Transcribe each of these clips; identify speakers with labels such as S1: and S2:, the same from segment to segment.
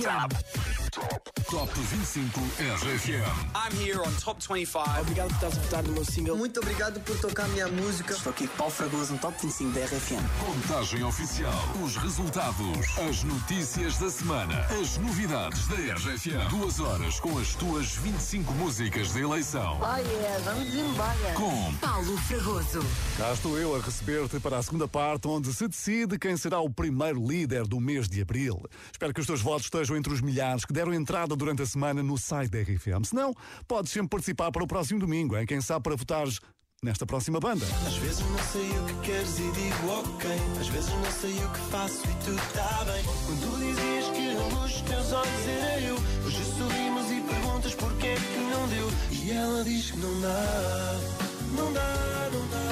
S1: RFM.
S2: Top 25 RFM.
S3: I'm here on Top 25.
S1: Obrigado por estás a votar no meu single.
S4: Muito obrigado por tocar a minha música.
S5: Estou aqui Paulo Fragoso no Top 25 da RFM.
S2: Contagem oficial. Os resultados. As notícias da semana. As novidades da RFM. Duas horas com as tuas 25 músicas de eleição.
S6: Oh yeah, vamos embora.
S2: Com
S6: Paulo Fragoso.
S7: Cá estou eu a receber-te para a segunda parte, onde se decide quem será o primeiro líder do mês de abril. Espero que os teus votos estejam entre os milhares que deram entrada durante a semana no site da RFM. Se não, podes sempre participar para o próximo domingo, em quem sabe para votares nesta próxima banda.
S8: Às vezes não sei o que queres e digo ok. Às vezes não sei o que faço e tudo está bem. Quando tu dizias que a luz dos teus olhos era eu, hoje sorrimos e perguntas porque é que não deu. E ela diz que não dá, não dá, não dá,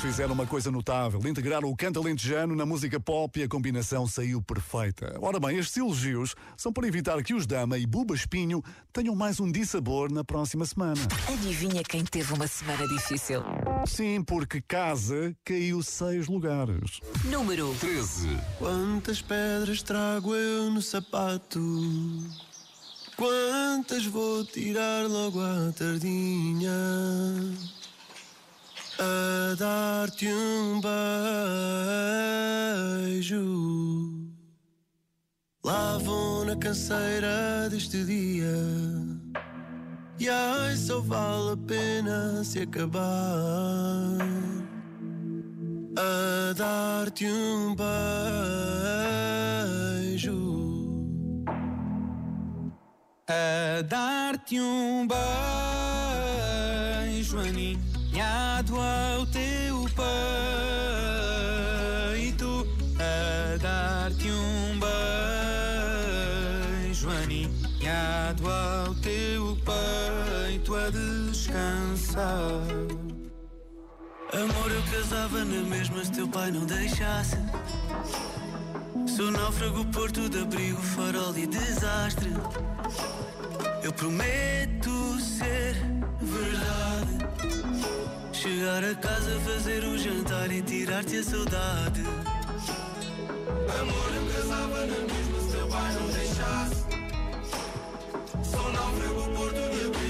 S7: fizeram uma coisa notável, integraram o canto alentejano na música pop e a combinação saiu perfeita. Ora bem, estes elogios são para evitar que os Dama e Buba Espinho tenham mais um dissabor na próxima semana.
S6: Adivinha quem teve uma semana difícil?
S7: Sim, porque casa caiu seis lugares.
S6: Número
S2: 13.
S8: Quantas pedras trago eu no sapato? Quantas vou tirar logo à tardinha? A dar-te um beijo. Lá vou na canseira deste dia. E ai, só vale a pena se acabar a dar-te um beijo. A dar-te um beijo aninhado ao teu peito. A dar-te um beijo aninhado ao teu peito a descansar. Amor, eu casava na mesma se teu pai não deixasse. Sou náufrago, porto de abrigo, farol e desastre. Eu prometo ser verdade. Chegar a casa, fazer um jantar e tirar-te a saudade. Amor, eu casava na mesma se teu pai não deixasse. Sou náufrago, porto de abrigo,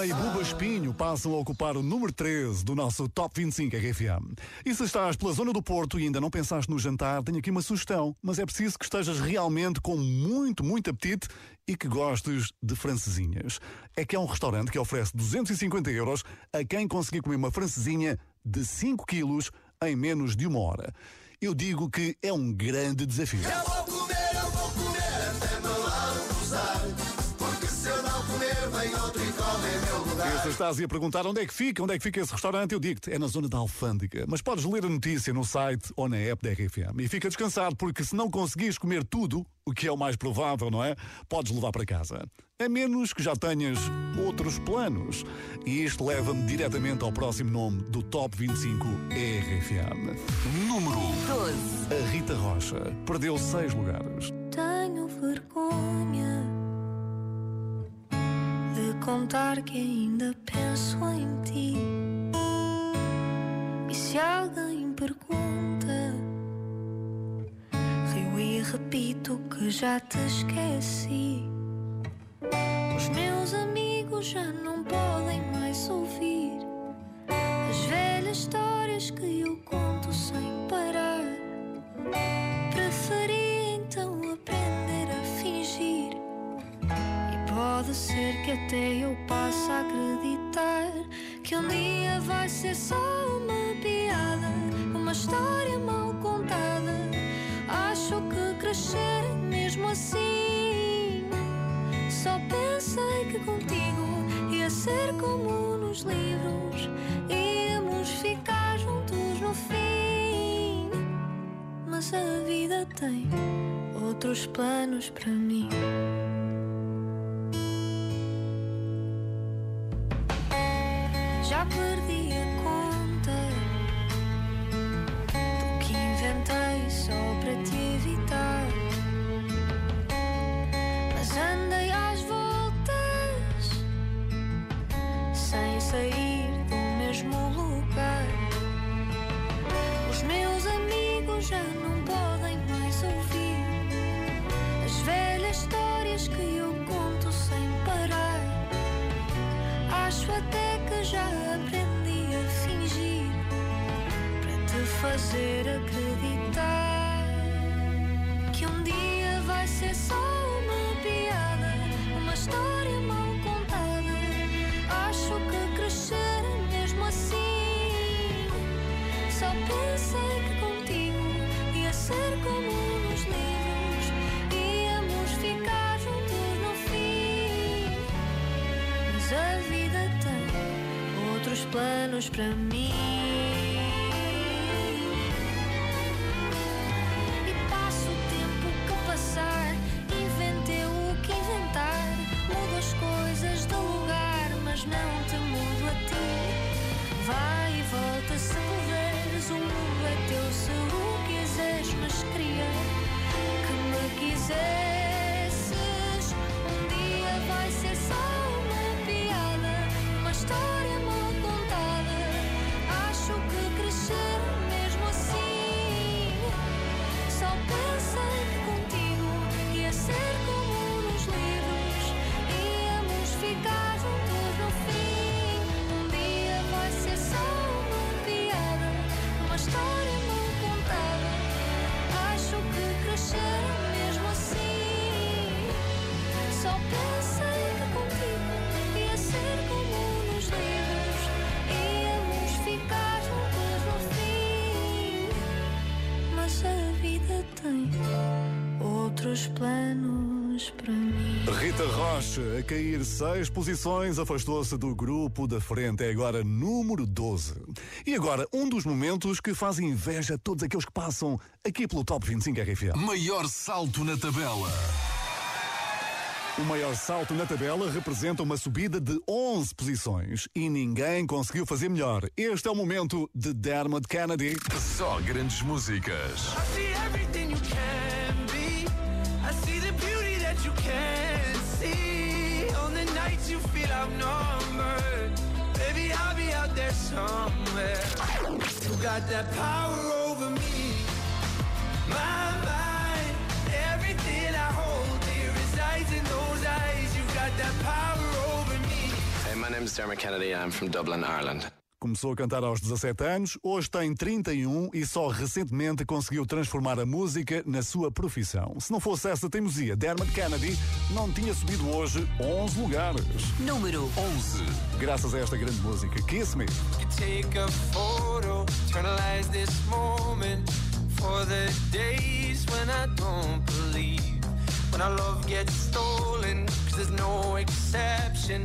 S7: Dama e Buba Espinho passam a ocupar o número 13 do nosso Top 25 RFM. E se estás pela zona do Porto e ainda não pensaste no jantar, tenho aqui uma sugestão, mas é preciso que estejas realmente com muito, muito apetite e que gostes de francesinhas. É que é um restaurante que oferece 250 euros a quem conseguir comer uma francesinha de 5 quilos em menos de uma hora. eu digo que é um grande desafio. Estás aí a perguntar onde é que fica, onde é que fica esse restaurante, eu digo-te, é na zona da Alfândega. Mas podes ler a notícia no site ou na app da RFM. E fica descansado, porque se não conseguires comer tudo, o que é o mais provável, não é? Podes levar para casa. A menos que já tenhas outros planos. E isto leva-me diretamente ao próximo nome do Top 25 RFM.
S2: Número
S6: 12.
S7: A Rita Rocha perdeu seis lugares.
S9: Contar que ainda penso em ti. E se alguém pergunta, rio e repito que já te esqueci. Os meus amigos já não podem mais ouvir as velhas histórias que eu conto sem pode ser que até eu passe a acreditar que um dia vai ser só uma piada, uma história mal contada. Acho que crescer mesmo assim. Só pensei que contigo ia ser como nos livros, íamos ficar juntos no fim. Mas a vida tem outros planos para mim. Já aprendi a fingir para te fazer acreditar que um dia vai ser para mim.
S7: Rocha, a cair seis posições, afastou-se do grupo da frente. É agora número 12. E agora, um dos momentos que faz inveja a todos aqueles que passam aqui pelo Top 25 RFM.
S2: Maior salto na tabela.
S7: O maior salto na tabela representa uma subida de 11 posições. E ninguém conseguiu fazer melhor. Este é o momento de Dermot Kennedy.
S2: Só grandes músicas.
S10: Outnumbered. Baby, I'll be out there somewhere. You got that power over me. My mind. Everything I hold dear resides in those eyes. You got that power over me.
S11: Hey, my name is Dermot Kennedy. I'm from Dublin, Ireland.
S7: Começou a cantar aos 17 anos, hoje tem 31 e só recentemente conseguiu transformar a música na sua profissão. Se não fosse essa teimosia, Dermot Kennedy não tinha subido hoje 11 lugares.
S6: Número
S2: 11.
S7: Graças a esta grande música, Kiss Me.
S10: You take a photo, eternalize this moment for the days when I don't believe. When our love gets stolen, cause there's no exception.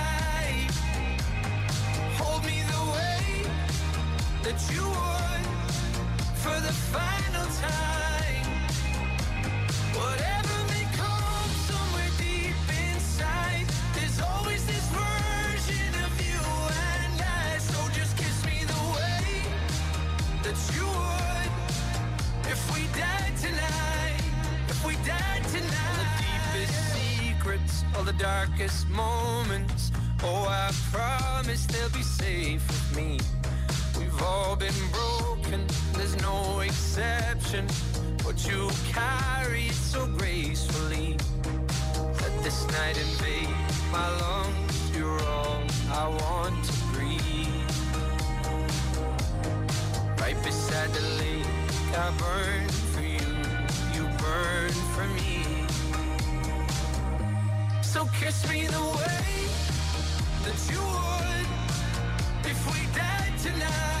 S10: That you would for the final time. Whatever may come somewhere deep inside, there's always this version of you and I. So just kiss me the way that you would if we died tonight. If we died tonight. All the deepest secrets, all the darkest moments. Oh, I promise they'll be safe with me. All been broken, there's no exception. But you carry it so gracefully. Let this night invade my lungs. You're all I want to breathe. Right beside the lake, I burn for you. You burn for me. So kiss me the way that you would if we died tonight.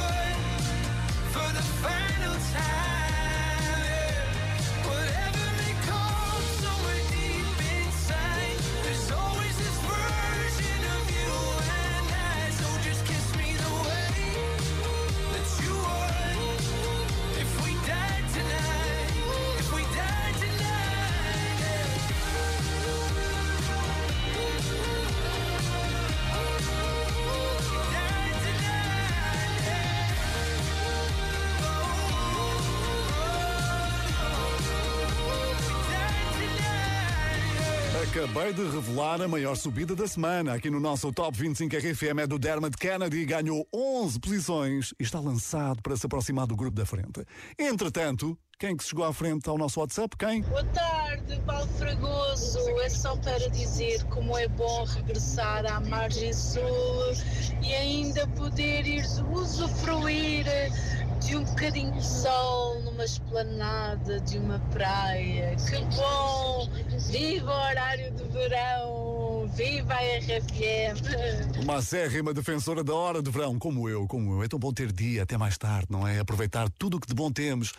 S7: Acabei de revelar a maior subida da semana. Aqui no nosso Top 25 RFM é do Dermot Kennedy, ganhou 11 posições e está lançado para se aproximar do grupo da frente. Entretanto, quem que chegou à frente ao nosso WhatsApp? Quem?
S12: Boa tarde, Paulo Fragoso. É só para dizer como é bom regressar à margem sul e ainda poder ir usufruir de um bocadinho de sol numa esplanada de uma praia. Que bom! Viva o horário de verão! Viva a RFM!
S7: Uma acérrima defensora da hora de verão, como eu, como eu. É tão bom ter dia até mais tarde, não é? Aproveitar tudo o que de bom temos.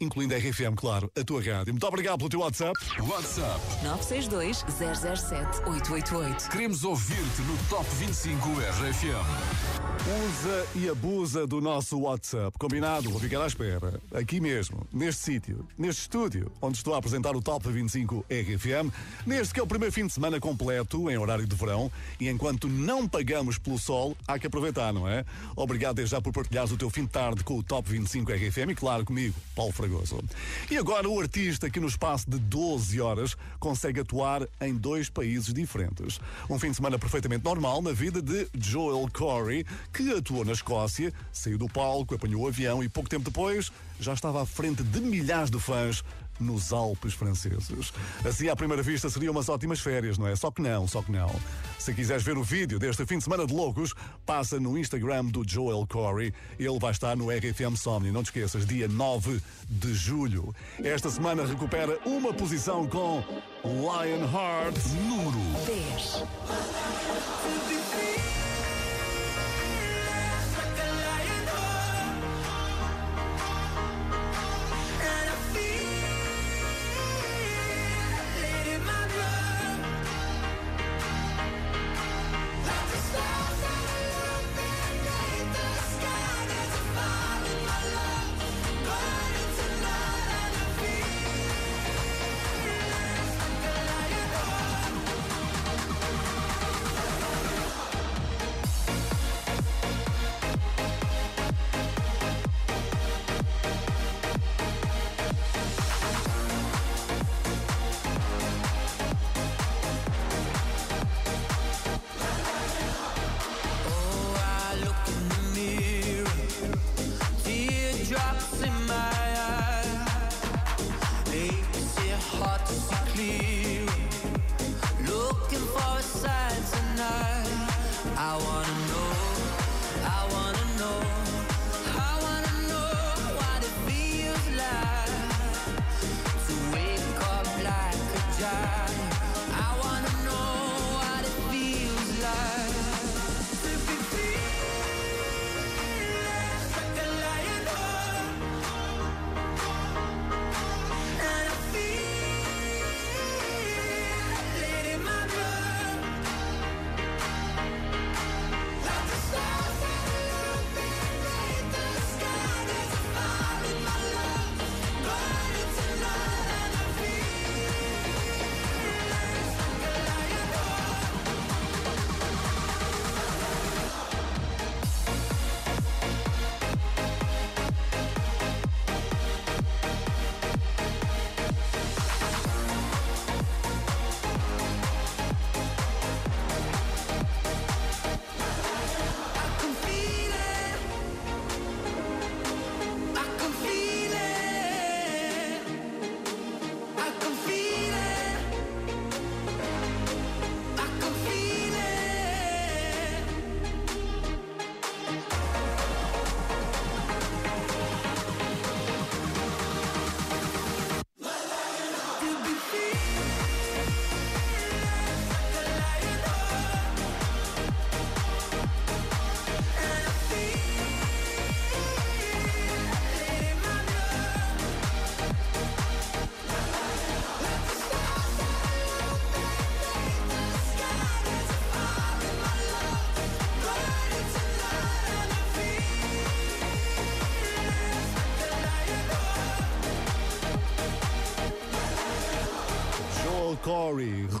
S7: Incluindo a RFM, claro, a tua rádio. Muito obrigado pelo teu WhatsApp.
S2: WhatsApp.
S6: 962 007 888.
S2: Queremos ouvir-te no Top 25 RFM.
S7: Usa e abusa do nosso WhatsApp. Combinado? Vou ficar à espera. Aqui mesmo, neste sítio, neste estúdio, onde estou a apresentar o Top 25 RFM, neste que é o primeiro fim de semana completo, em horário de verão, e enquanto não pagamos pelo sol, há que aproveitar, não é? Obrigado desde já por partilhares o teu fim de tarde com o Top 25 RFM e, claro, comigo, Paulo Fragoso. E agora o artista que no espaço de 12 horas consegue atuar em dois países diferentes. Um fim de semana perfeitamente normal na vida de Joel Corey, que atuou na Escócia, saiu do palco, apanhou o avião e pouco tempo depois já estava à frente de milhares de fãs nos Alpes franceses. Assim, à primeira vista, seriam umas ótimas férias, não é? Só que não, só que não. Se quiseres ver o vídeo deste fim de semana de loucos, passa no Instagram do Joel Corey. Ele vai estar no RFM Somni. Não te esqueças, dia 9 de julho. Esta semana recupera uma posição com Lionheart, número
S6: 10.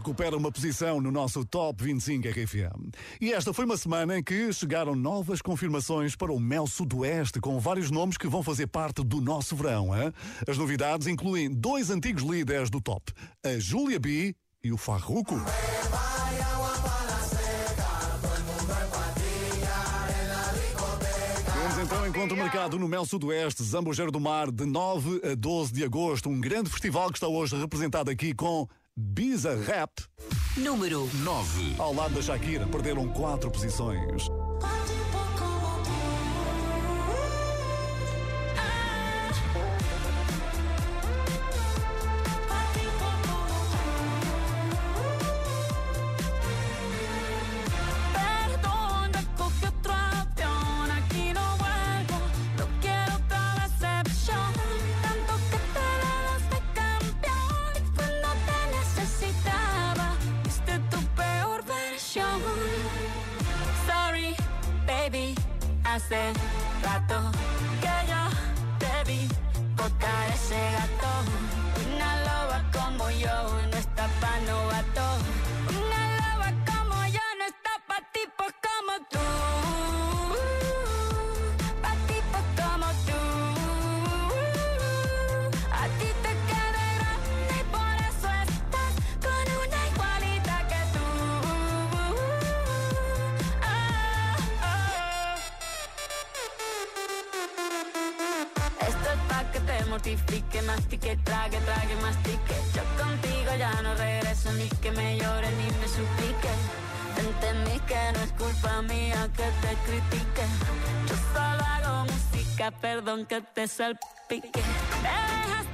S7: Recupera uma posição no nosso Top 25 RFM. E esta foi uma semana em que chegaram novas confirmações para o Mel Sudoeste, com vários nomes que vão fazer parte do nosso verão. hein? As novidades incluem dois antigos líderes do top, a Julia B e o Farruko. Temos então encontro marcado no Mel Sudoeste, Zambujeiro do Mar, de 9 a 12 de agosto. Um grande festival que está hoje representado aqui com Biza Rap.
S6: Número
S2: 9.
S7: Ao lado da Shakira, perderam quatro posições.
S13: Salpique. Te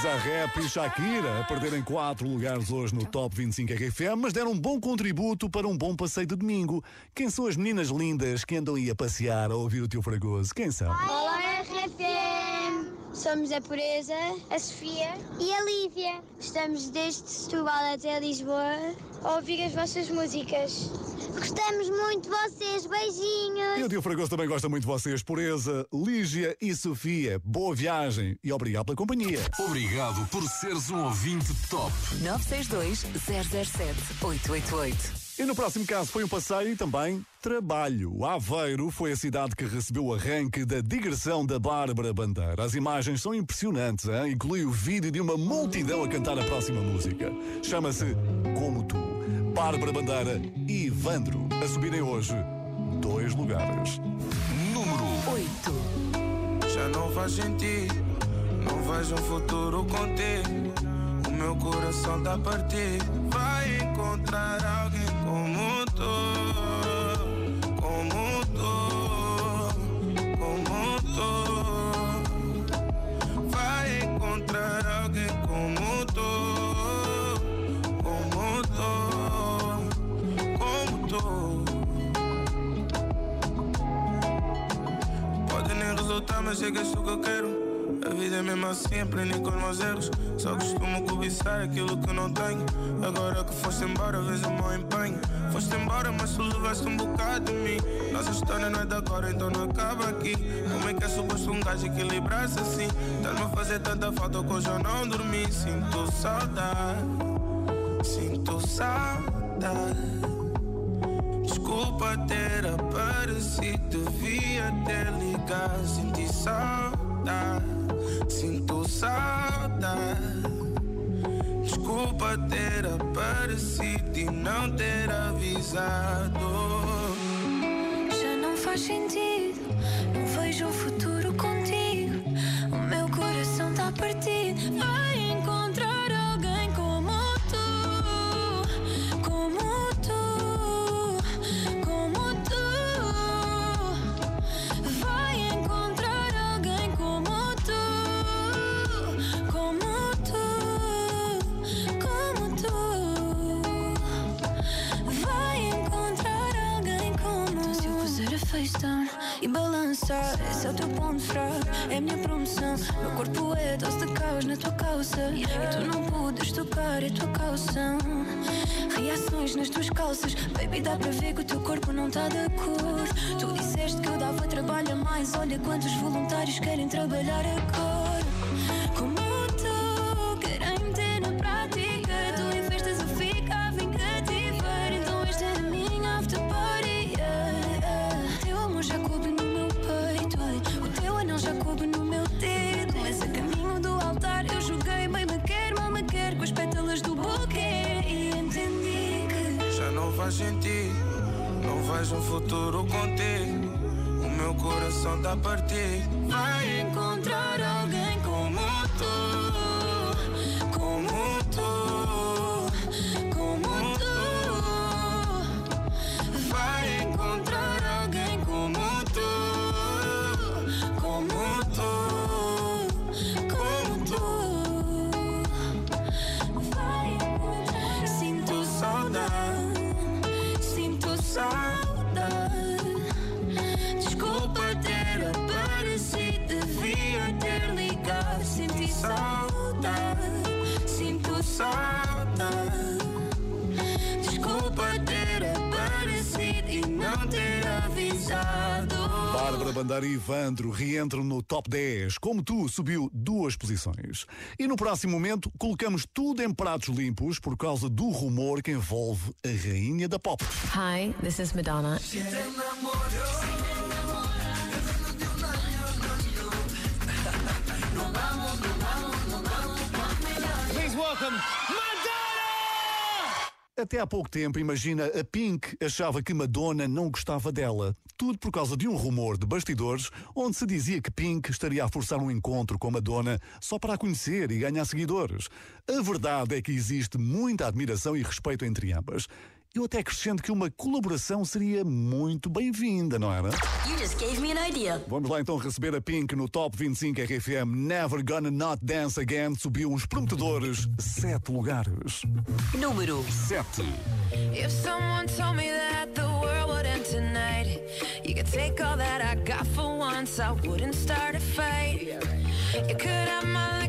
S7: Isa Rap e Shakira a perderem quatro lugares hoje no Top 25 RFM, mas deram um bom contributo para um bom passeio de domingo. Quem são as meninas lindas que andam aí a passear a ouvir o teu fragoso? Quem são?
S14: Olá! Somos a Pureza, a Sofia e a Lívia. Estamos desde Setúbal até Lisboa a ouvir as vossas músicas. Gostamos muito de vocês, beijinhos!
S7: E o tio Fragoso também gosta muito de vocês, Pureza, Lígia e Sofia. Boa viagem e obrigado pela companhia.
S2: Obrigado por seres um ouvinte top.
S6: 962 007 888.
S7: E no próximo caso foi um passeio e também trabalho. Aveiro foi a cidade que recebeu o arranque da digressão da Bárbara Bandeira. As imagens são impressionantes, hein? inclui o vídeo de uma multidão a cantar a próxima música. Chama-se Como Tu. Bárbara Bandeira e Ivandro a subirem hoje dois lugares.
S2: Número
S6: 8.
S15: Já não faz sentido, não vejo um futuro contigo. Meu coração tá partido. Vai encontrar alguém como tu, como tu, como tu. Vai encontrar alguém como tu, como tu, como tu. Pode nem resultar, mas que isso que eu quero. A vida é mesmo assim, aprendi com os meus erros. Só costumo cobiçar aquilo que não tenho. Agora que foste embora, vejo o meu empenho. Foste embora, mas tu levaste um bocado de mim. Nossa história não é de agora, então não acaba aqui. Como é que é suposto um gajo equilibrar-se assim? Estás-me a fazer tanta falta que eu não dormi. Sinto saudade, sinto saudade. Desculpa ter aparecido, devia ter ligado. Senti saudade, sinto saudade. Desculpa ter aparecido e não ter avisado.
S9: Já não faz sentido, e balançar. Esse é o teu ponto fraco, é minha promoção. Meu corpo é dose de caos na tua calça. E tu não podes tocar, é tua calção. Reações nas tuas calças, baby, dá para ver que o teu corpo não tá de acordo. Tu disseste que eu dava trabalho a mais. Olha quantos voluntários querem trabalhar agora.
S15: Partir.
S7: Bandeira e Ivandro reentram no top 10. Como tu, subiu duas posições. E no próximo momento, colocamos tudo em pratos limpos por causa do rumor que envolve a rainha da pop.
S16: Hi, this is Madonna.
S17: Please welcome
S7: Até há pouco tempo, imagina, a Pink achava que Madonna não gostava dela. Tudo por causa de um rumor de bastidores onde se dizia que Pink estaria a forçar um encontro com Madonna só para a conhecer e ganhar seguidores. A verdade é que existe muita admiração e respeito entre ambas. Eu até acrescento que uma colaboração seria muito bem-vinda, não era?
S6: You just gave me an idea.
S7: Vamos lá então receber a Pink no Top 25 RFM Never Gonna Not Dance Again subiu uns prometedores sete lugares.
S6: Número
S7: 7.
S18: If someone told me that the world would end tonight, you could take all that I got for once, I wouldn't start a fight. You could have my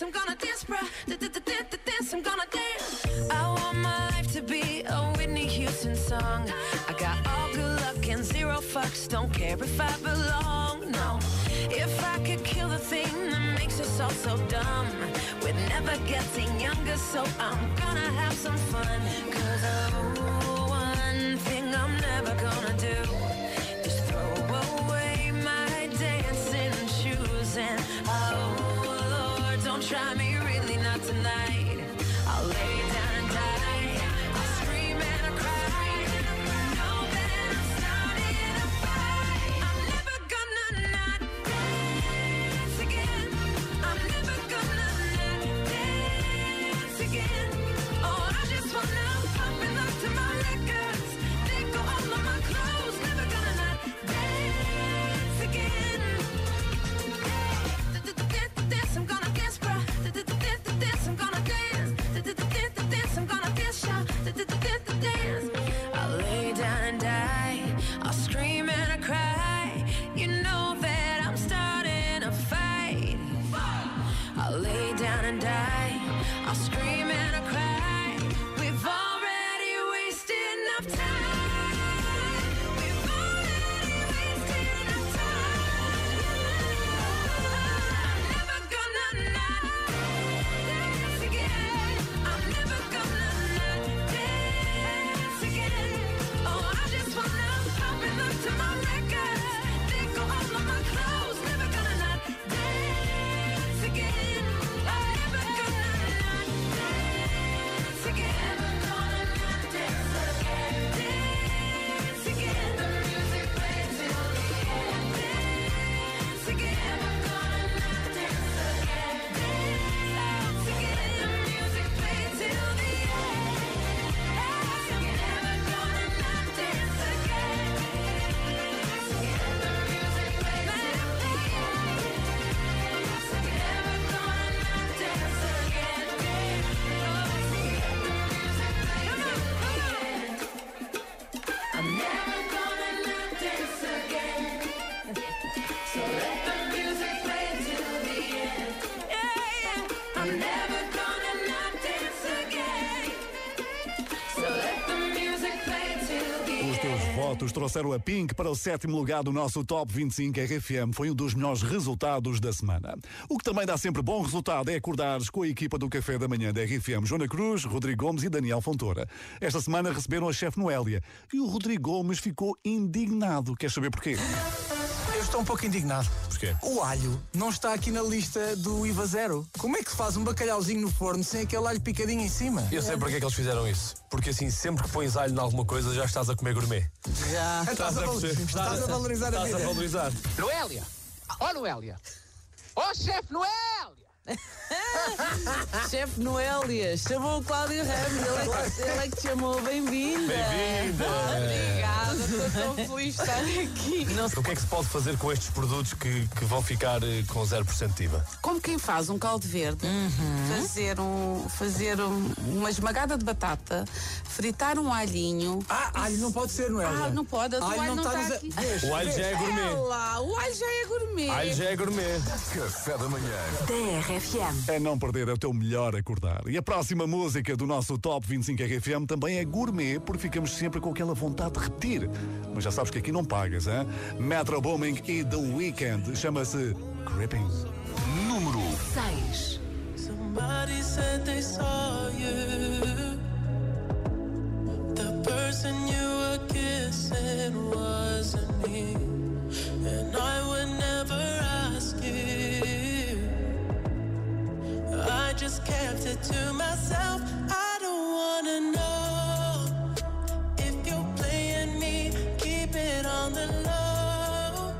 S18: I'm gonna dance, bruh. Dance, I'm gonna dance. I want my life to be a Whitney Houston song. I got all good luck and zero fucks. Don't care if I belong, no. If I could kill the thing that makes us all so dumb, we're never getting younger, so I'm gonna have some fun. Cause oh, one thing I'm never gonna do is throw away my dancing shoes. And try me, really not tonight.
S7: Trouxeram a Pink para o sétimo lugar do nosso Top 25 RFM. Foi um dos melhores resultados da semana. O que também dá sempre bom resultado é acordares com a equipa do Café da Manhã da RFM. Joana Cruz, Rodrigo Gomes e Daniel Fontoura. Esta semana receberam a chefe Noélia. E o Rodrigo Gomes ficou indignado. Quer saber porquê?
S19: Estou um pouco indignado.
S7: Porquê?
S19: O alho não está aqui na lista do IVA zero. Como é que se faz um bacalhauzinho no forno sem aquele alho picadinho em cima?
S20: Eu sei porque é que eles fizeram isso. Porque assim, sempre que pões alho em alguma coisa, já estás a comer gourmet.
S19: Já. Estás a, val-
S20: perceber?
S19: estás a valorizar a
S20: Estás
S19: vida.
S20: a valorizar.
S21: Noélia! Ó Noélia! Ó chefe Noélia!
S22: Chefe Noélia, chamou o Cláudio Ramos, ele é, que, ele é que te chamou, bem-vinda.
S20: Bem-vinda.
S22: Obrigada, estou tão feliz de estar aqui. Não
S20: O que é que se pode fazer com estes produtos que, que vão ficar eh, com 0% de IVA?
S22: Como quem faz um caldo verde, fazer, um, fazer um- uma esmagada de batata, fritar um alhinho.
S19: Ah, alho não pode ser, Noélia.
S22: Ah, não pode, o
S19: Alho
S22: alho,
S19: não
S22: não
S19: está nos-
S22: aqui.
S20: O alho já é gourmet.
S22: Lá, o alho já é gourmet.
S20: Alho já é gourmet.
S2: Café da manhã.
S6: TRFM.
S7: É não perder, é o teu melhor acordar. E a próxima música do nosso Top 25 RFM também é gourmet, porque ficamos sempre com aquela vontade de repetir. Mas já sabes que aqui não pagas, hein? Metro Booming e The Weeknd. Chama-se Creeping.
S2: Número
S6: 6.
S23: Somebody said they saw you. The person you were kissing wasn't me. And I would never ask you. I just kept it to myself. I don't wanna know if you're playing me. Keep it on the low.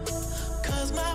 S23: Cause my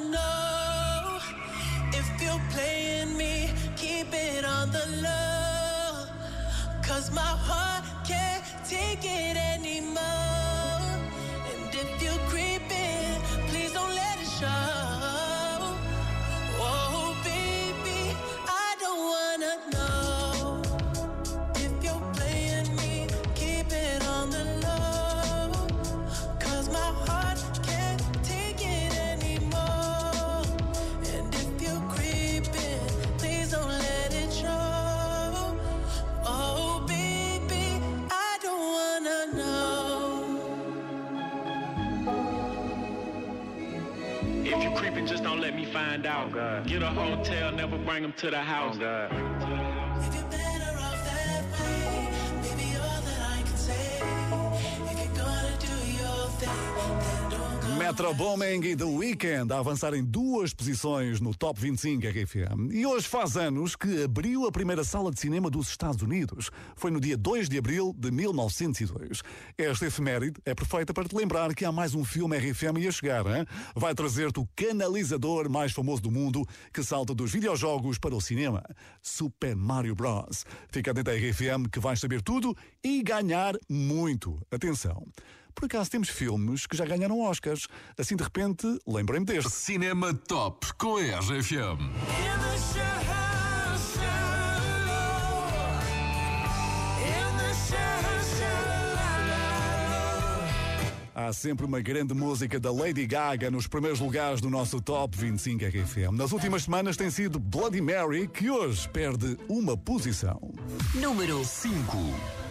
S24: Find out. Oh, Get a hotel, never bring them to the oh, house.
S23: If
S7: Metro Booming e The Weeknd a avançarem duas posições no Top 25 RFM. E hoje faz anos que abriu a primeira sala de cinema dos Estados Unidos. Foi no dia 2 de abril de 1902. Esta efeméride é perfeita para te lembrar que há mais um filme RFM a chegar. Hein? Vai trazer-te o canalizador mais famoso do mundo que salta dos videojogos para o cinema. Super Mario Bros. Fica atento à RFM que vais saber tudo e ganhar muito. Atenção. Por acaso temos filmes que já ganharam Oscars. Assim de repente, lembrem-me deste.
S2: Cinema Top com a RFM.
S7: Há sempre uma grande música da Lady Gaga nos primeiros lugares do nosso Top 25 RFM. Nas últimas semanas tem sido Bloody Mary, que hoje perde uma posição.
S6: Número
S2: 5.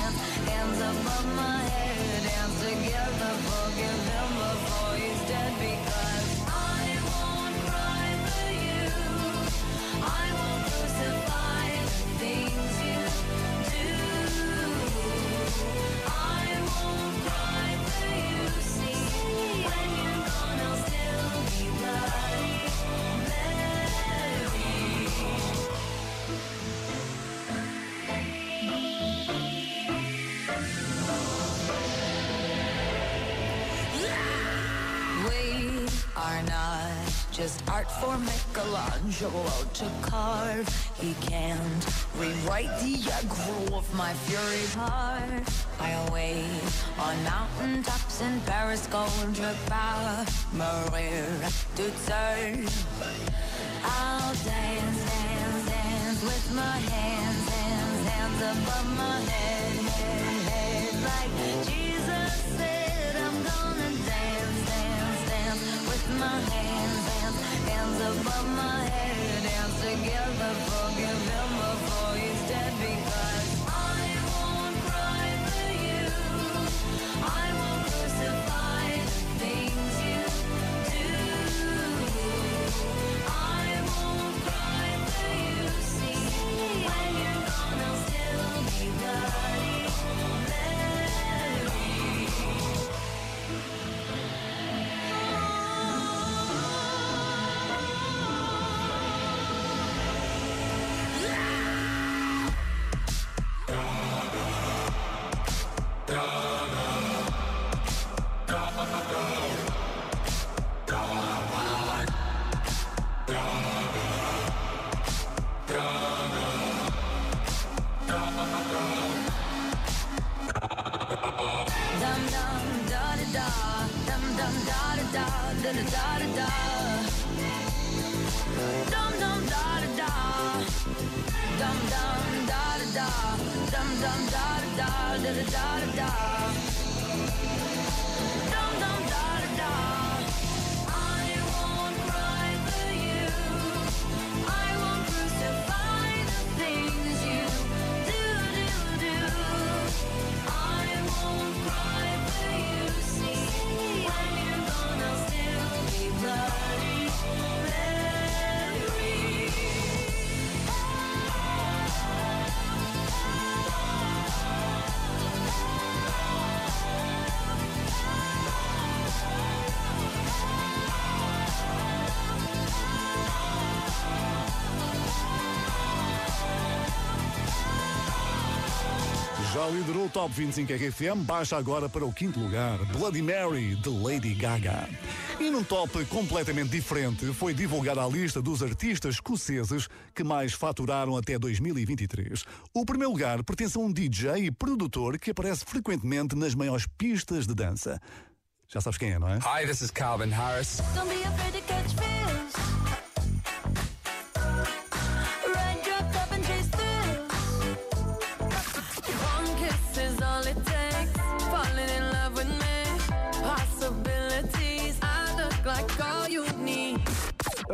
S16: above my head, together. Forgive him before he's dead because I won't cry for you. I won't the things you do. I won't cry for you. See, when you're gone, I'll still be are not just art for Michelangelo to carve. He can't rewrite the aggro of my fury heart. I'll wait on mountain tops in Paris, contre par Maria to turn. I'll dance, dance, dance with my hands, hands, hands above my head, head, head. Like Jesus hands, hands, hands above my head. Dance together, forgive
S7: liderou o Top 25 RFM, baixa agora para o quinto lugar, Bloody Mary, de Lady Gaga. E num top completamente diferente, foi divulgada a lista dos artistas escoceses que mais faturaram até 2023. O primeiro lugar pertence a um DJ e produtor que aparece frequentemente nas maiores pistas de dança. Já sabes quem é, não é?
S20: Hi, this is Calvin Harris.
S16: Don't be afraid to catch fish.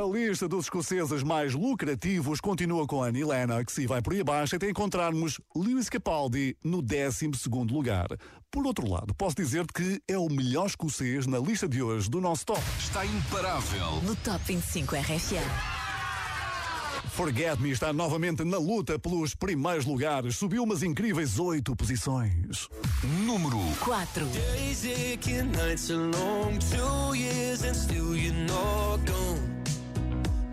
S7: Lista dos escoceses mais lucrativos continua com Annie Lennox e vai por aí abaixo até encontrarmos Lewis Capaldi no 12 lugar. Por outro lado, posso dizer-te que é o melhor escocês na lista de hoje do nosso top.
S2: Está imparável.
S6: No Top 25 RFM.
S7: Forget Me está novamente na luta pelos primeiros lugares. Subiu umas incríveis oito posições.
S2: Número
S6: 4.
S8: Days aching, nights are long, two years and still you're not gone.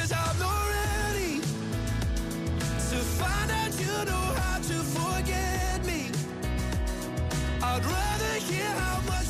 S8: Cause I'm not ready to find out you know how to forget me. I'd rather hear how much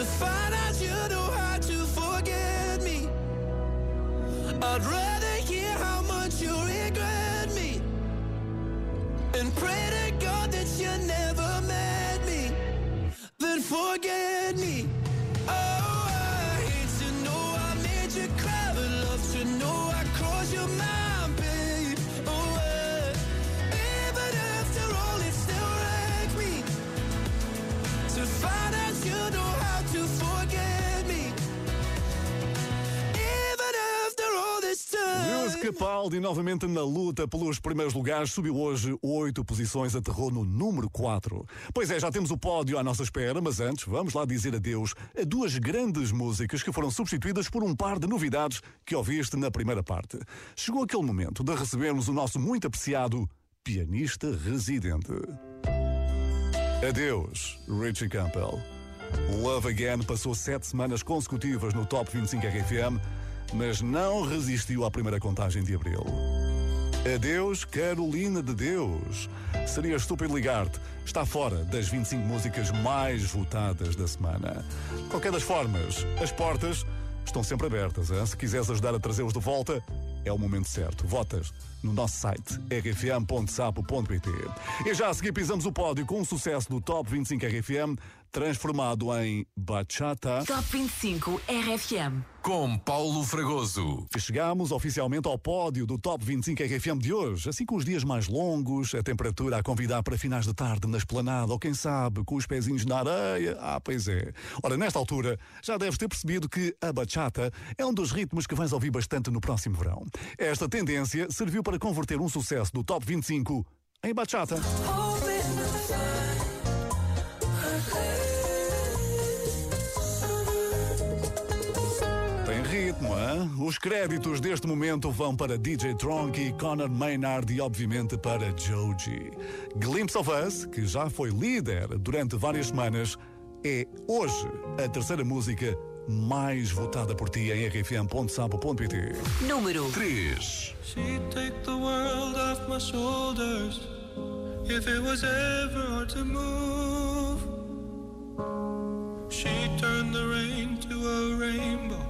S8: To find out you know how to forget me. I'd rather
S7: Capaldi novamente na luta pelos primeiros lugares, subiu hoje oito posições, aterrou no número 4. Pois é, já temos o pódio à nossa espera, mas antes vamos lá dizer adeus a duas grandes músicas que foram substituídas por um par de novidades que ouviste na primeira parte. Chegou aquele momento de recebermos o nosso muito apreciado pianista residente. Adeus, Richie Campbell. Love Again passou sete semanas consecutivas no Top 25 RFM, mas não resistiu à primeira contagem de abril. Adeus, Carolina de Deus. Seria estúpido ligar-te. Está fora das 25 músicas mais votadas da semana. De qualquer das formas, as portas estão sempre abertas. Hein? Se quiseres ajudar a trazê-los de volta, é o momento certo. Votas no nosso site rfm.sapo.pt. E já a seguir pisamos o pódio com o sucesso do Top 25 RFM. Transformado em bachata.
S25: Top 25 RFM.
S2: Com Paulo Fragoso.
S7: Chegamos oficialmente ao pódio do Top 25 RFM de hoje, assim com os dias mais longos, a temperatura a convidar para finais de tarde na esplanada, ou quem sabe, com os pezinhos na areia. Ah, pois é. Ora, nesta altura, já deves ter percebido que a bachata é um dos ritmos que vais ouvir bastante no próximo verão. Esta tendência serviu para converter um sucesso do Top 25 em bachata. Tem Os créditos deste momento vão para DJ Tronky, Conor Maynard e, obviamente, para Joji. Glimpse of Us, que já foi líder durante várias semanas, é hoje a terceira música mais votada por ti em rfm.sabo.pt.
S25: Número
S2: 3.
S26: She'd take the world off my shoulders if it was ever hard to move. She'd turn the rain to a rainbow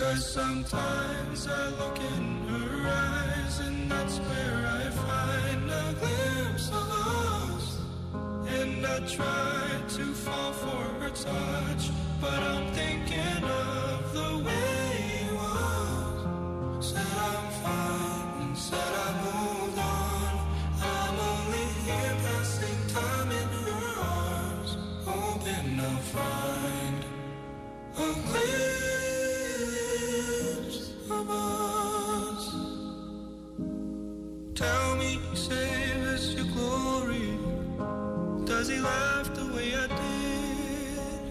S26: Cause sometimes I look in her eyes and that's where I find a glimpse of us. And I try to fall for her touch, but I'm thinking of the way it was. Said I'm fine and said I moved on. I'm only here passing time in her arms, hoping I'll find a glimpse Tell me, save us your glory. Does he laugh the way I did?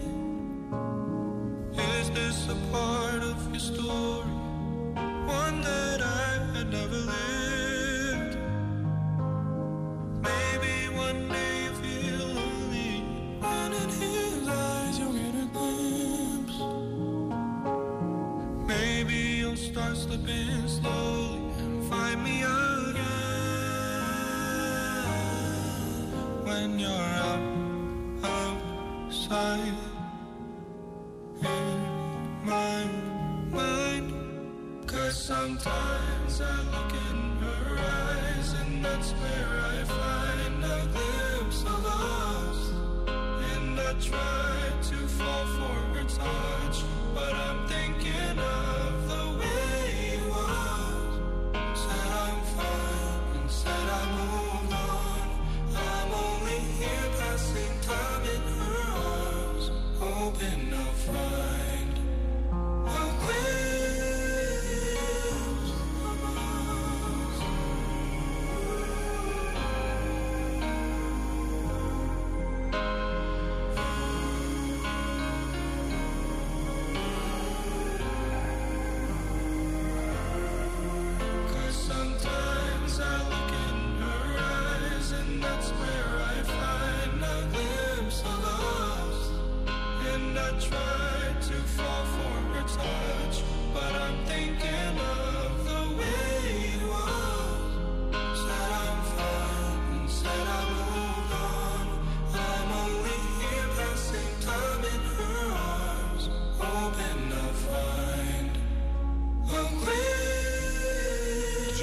S26: Is this a part of your story? One that I had never lived. Maybe one day you feel lonely, and in his eyes you'll get a glimpse. Maybe you'll start slipping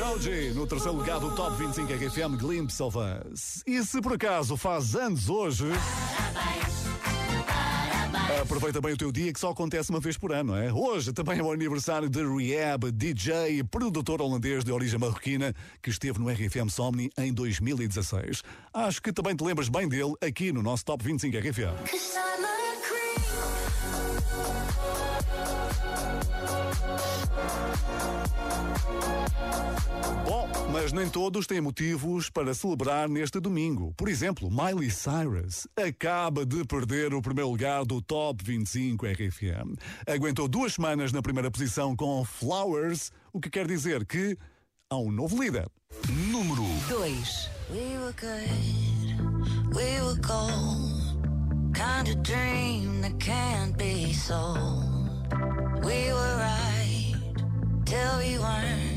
S7: Joji, no terceiro lugar do Top 25 RFM Glimpse of Us. E se por acaso faz anos hoje. Aproveita bem o teu dia que só acontece uma vez por ano, é? Hoje também é o aniversário de Rehab, DJ e produtor holandês de origem marroquina que esteve no RFM Somni em 2016. Acho que também te lembras bem dele aqui no nosso Top 25 RFM. Bom, mas nem todos têm motivos para celebrar neste domingo. Por exemplo, Miley Cyrus acaba de perder o primeiro lugar do Top 25 RFM. Aguentou duas semanas na primeira posição com Flowers, o que quer dizer que há um novo líder.
S2: Número
S25: 2.
S27: We were good, we were gold.
S16: kind of dream that can't be sold. We were right till we weren't.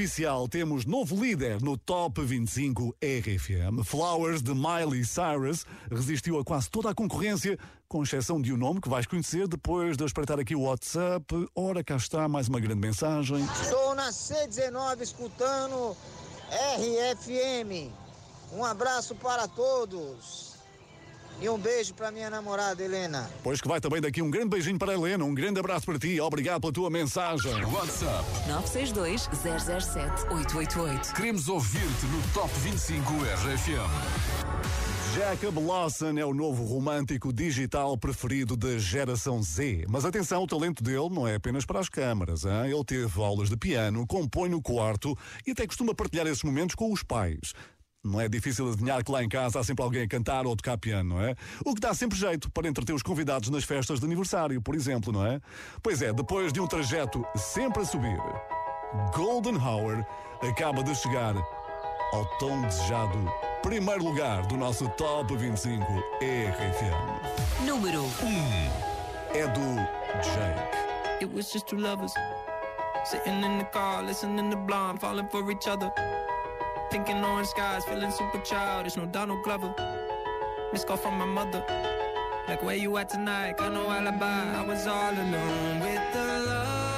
S7: oficial, temos novo líder no Top 25 RFM. Flowers de Miley Cyrus resistiu a quase toda a concorrência, com exceção de um nome que vais conhecer depois de eu espreitar aqui o WhatsApp. Ora, cá está mais uma grande mensagem.
S27: Estou na C19 escutando RFM. Um abraço para todos. E um beijo para minha namorada Helena.
S7: Pois que vai também daqui um grande beijinho para a Helena, um grande abraço para ti, obrigado pela tua mensagem.
S2: WhatsApp
S25: 962 007 888.
S2: Queremos ouvir-te no Top 25 RFM.
S7: Jacob Lawson é o novo romântico digital preferido da geração Z. Mas atenção, o talento dele não é apenas para as câmaras. Hein? Ele teve aulas de piano, compõe no quarto e até costuma partilhar esses momentos com os pais. Não é difícil adivinhar que lá em casa há sempre alguém a cantar ou a tocar piano, não é? O que dá sempre jeito para entreter os convidados nas festas de aniversário, por exemplo, não é? Pois é, depois de um trajeto sempre a subir, Golden Hour acaba de chegar ao tão desejado primeiro lugar do nosso Top 25 RFM.
S25: Número 1.
S7: É do Jake.
S28: It was just two lovers sitting in the car, listening to Blonde, falling for each other. Thinking orange skies, feeling super childish, no Donald Glover. Missed call from my mother. Like, where you at tonight? Got no alibi. I was all alone with the love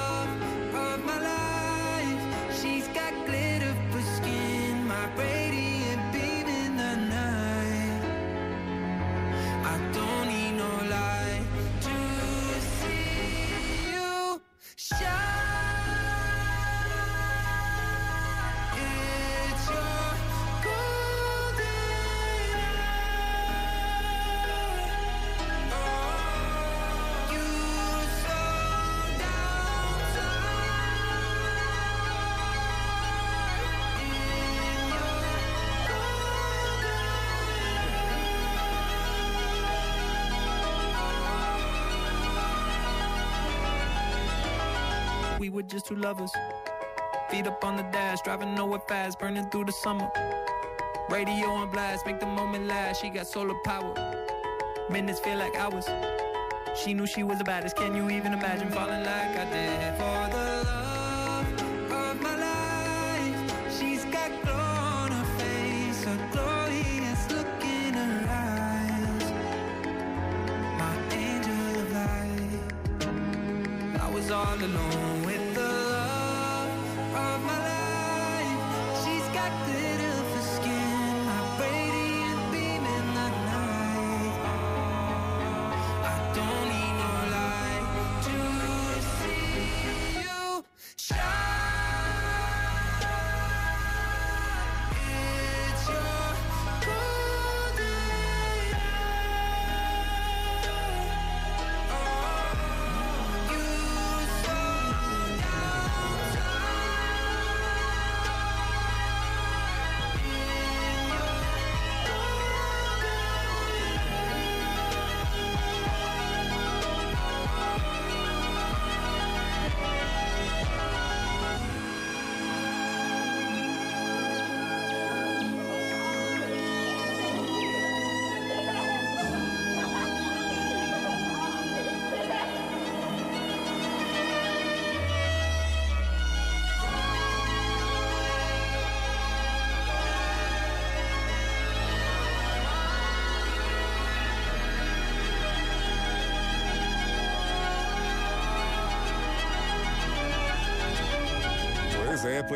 S28: were just two lovers. Feet up on the dash, driving nowhere fast, burning through the summer. Radio on blast, make the moment last. She got solar power. Minutes feel like hours. She knew she was the baddest. Can you even imagine falling like I did? For the love of my life, she's got glow on her face, a glorious look in her eyes. My angel of light. I was all alone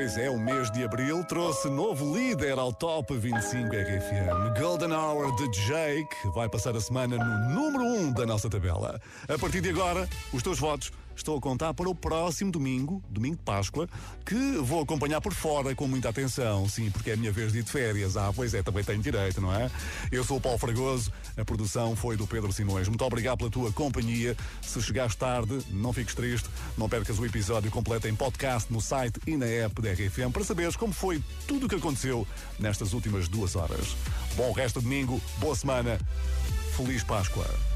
S7: Pois é, o mês de abril trouxe novo líder ao Top 25 RFM. Golden Hour de Jake vai passar a semana no número 1 da nossa tabela. A partir de agora, os teus votos estou a contar para o próximo domingo, domingo de Páscoa, que vou acompanhar por fora com muita atenção. Sim, porque é a minha vez de ir de férias. Ah, pois é, também tenho direito, não é? Eu sou o Paulo Fragoso, a produção foi do Pedro Simões. Muito obrigado pela tua companhia. Se chegaste tarde, não fiques triste, não percas o episódio completo em podcast no site e na app da RFM para saberes como foi tudo o que aconteceu nestas últimas duas horas. Bom resto de domingo, boa semana, feliz Páscoa.